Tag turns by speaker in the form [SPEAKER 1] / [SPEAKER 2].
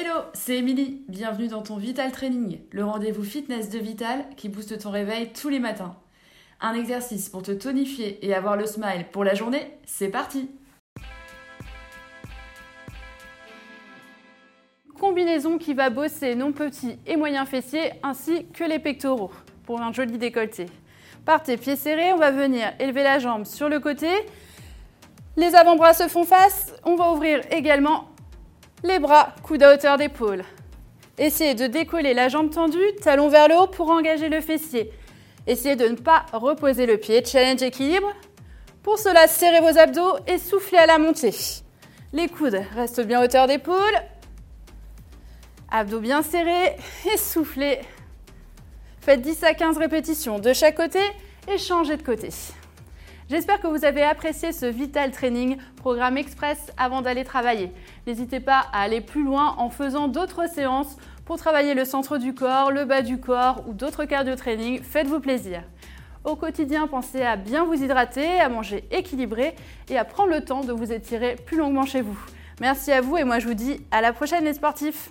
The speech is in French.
[SPEAKER 1] Hello, c'est Émilie. Bienvenue dans ton Vital Training, le rendez-vous fitness de Vital qui booste ton réveil tous les matins. Un exercice pour te tonifier et avoir le smile pour la journée, c'est parti
[SPEAKER 2] Combinaison qui va bosser nos petits et moyens fessiers ainsi que les pectoraux pour un joli décolleté. Par tes pieds serrés, on va venir élever la jambe sur le côté. Les avant-bras se font face. On va ouvrir également les bras, coude à hauteur d'épaule. Essayez de décoller la jambe tendue, talon vers le haut pour engager le fessier. Essayez de ne pas reposer le pied. Challenge équilibre. Pour cela, serrez vos abdos et soufflez à la montée. Les coudes restent bien hauteur d'épaule. Abdos bien serrés et soufflez. Faites 10 à 15 répétitions de chaque côté et changez de côté. J'espère que vous avez apprécié ce Vital Training, programme express avant d'aller travailler. N'hésitez pas à aller plus loin en faisant d'autres séances pour travailler le centre du corps, le bas du corps ou d'autres cardio training. Faites-vous plaisir. Au quotidien, pensez à bien vous hydrater, à manger équilibré et à prendre le temps de vous étirer plus longuement chez vous. Merci à vous et moi je vous dis à la prochaine les sportifs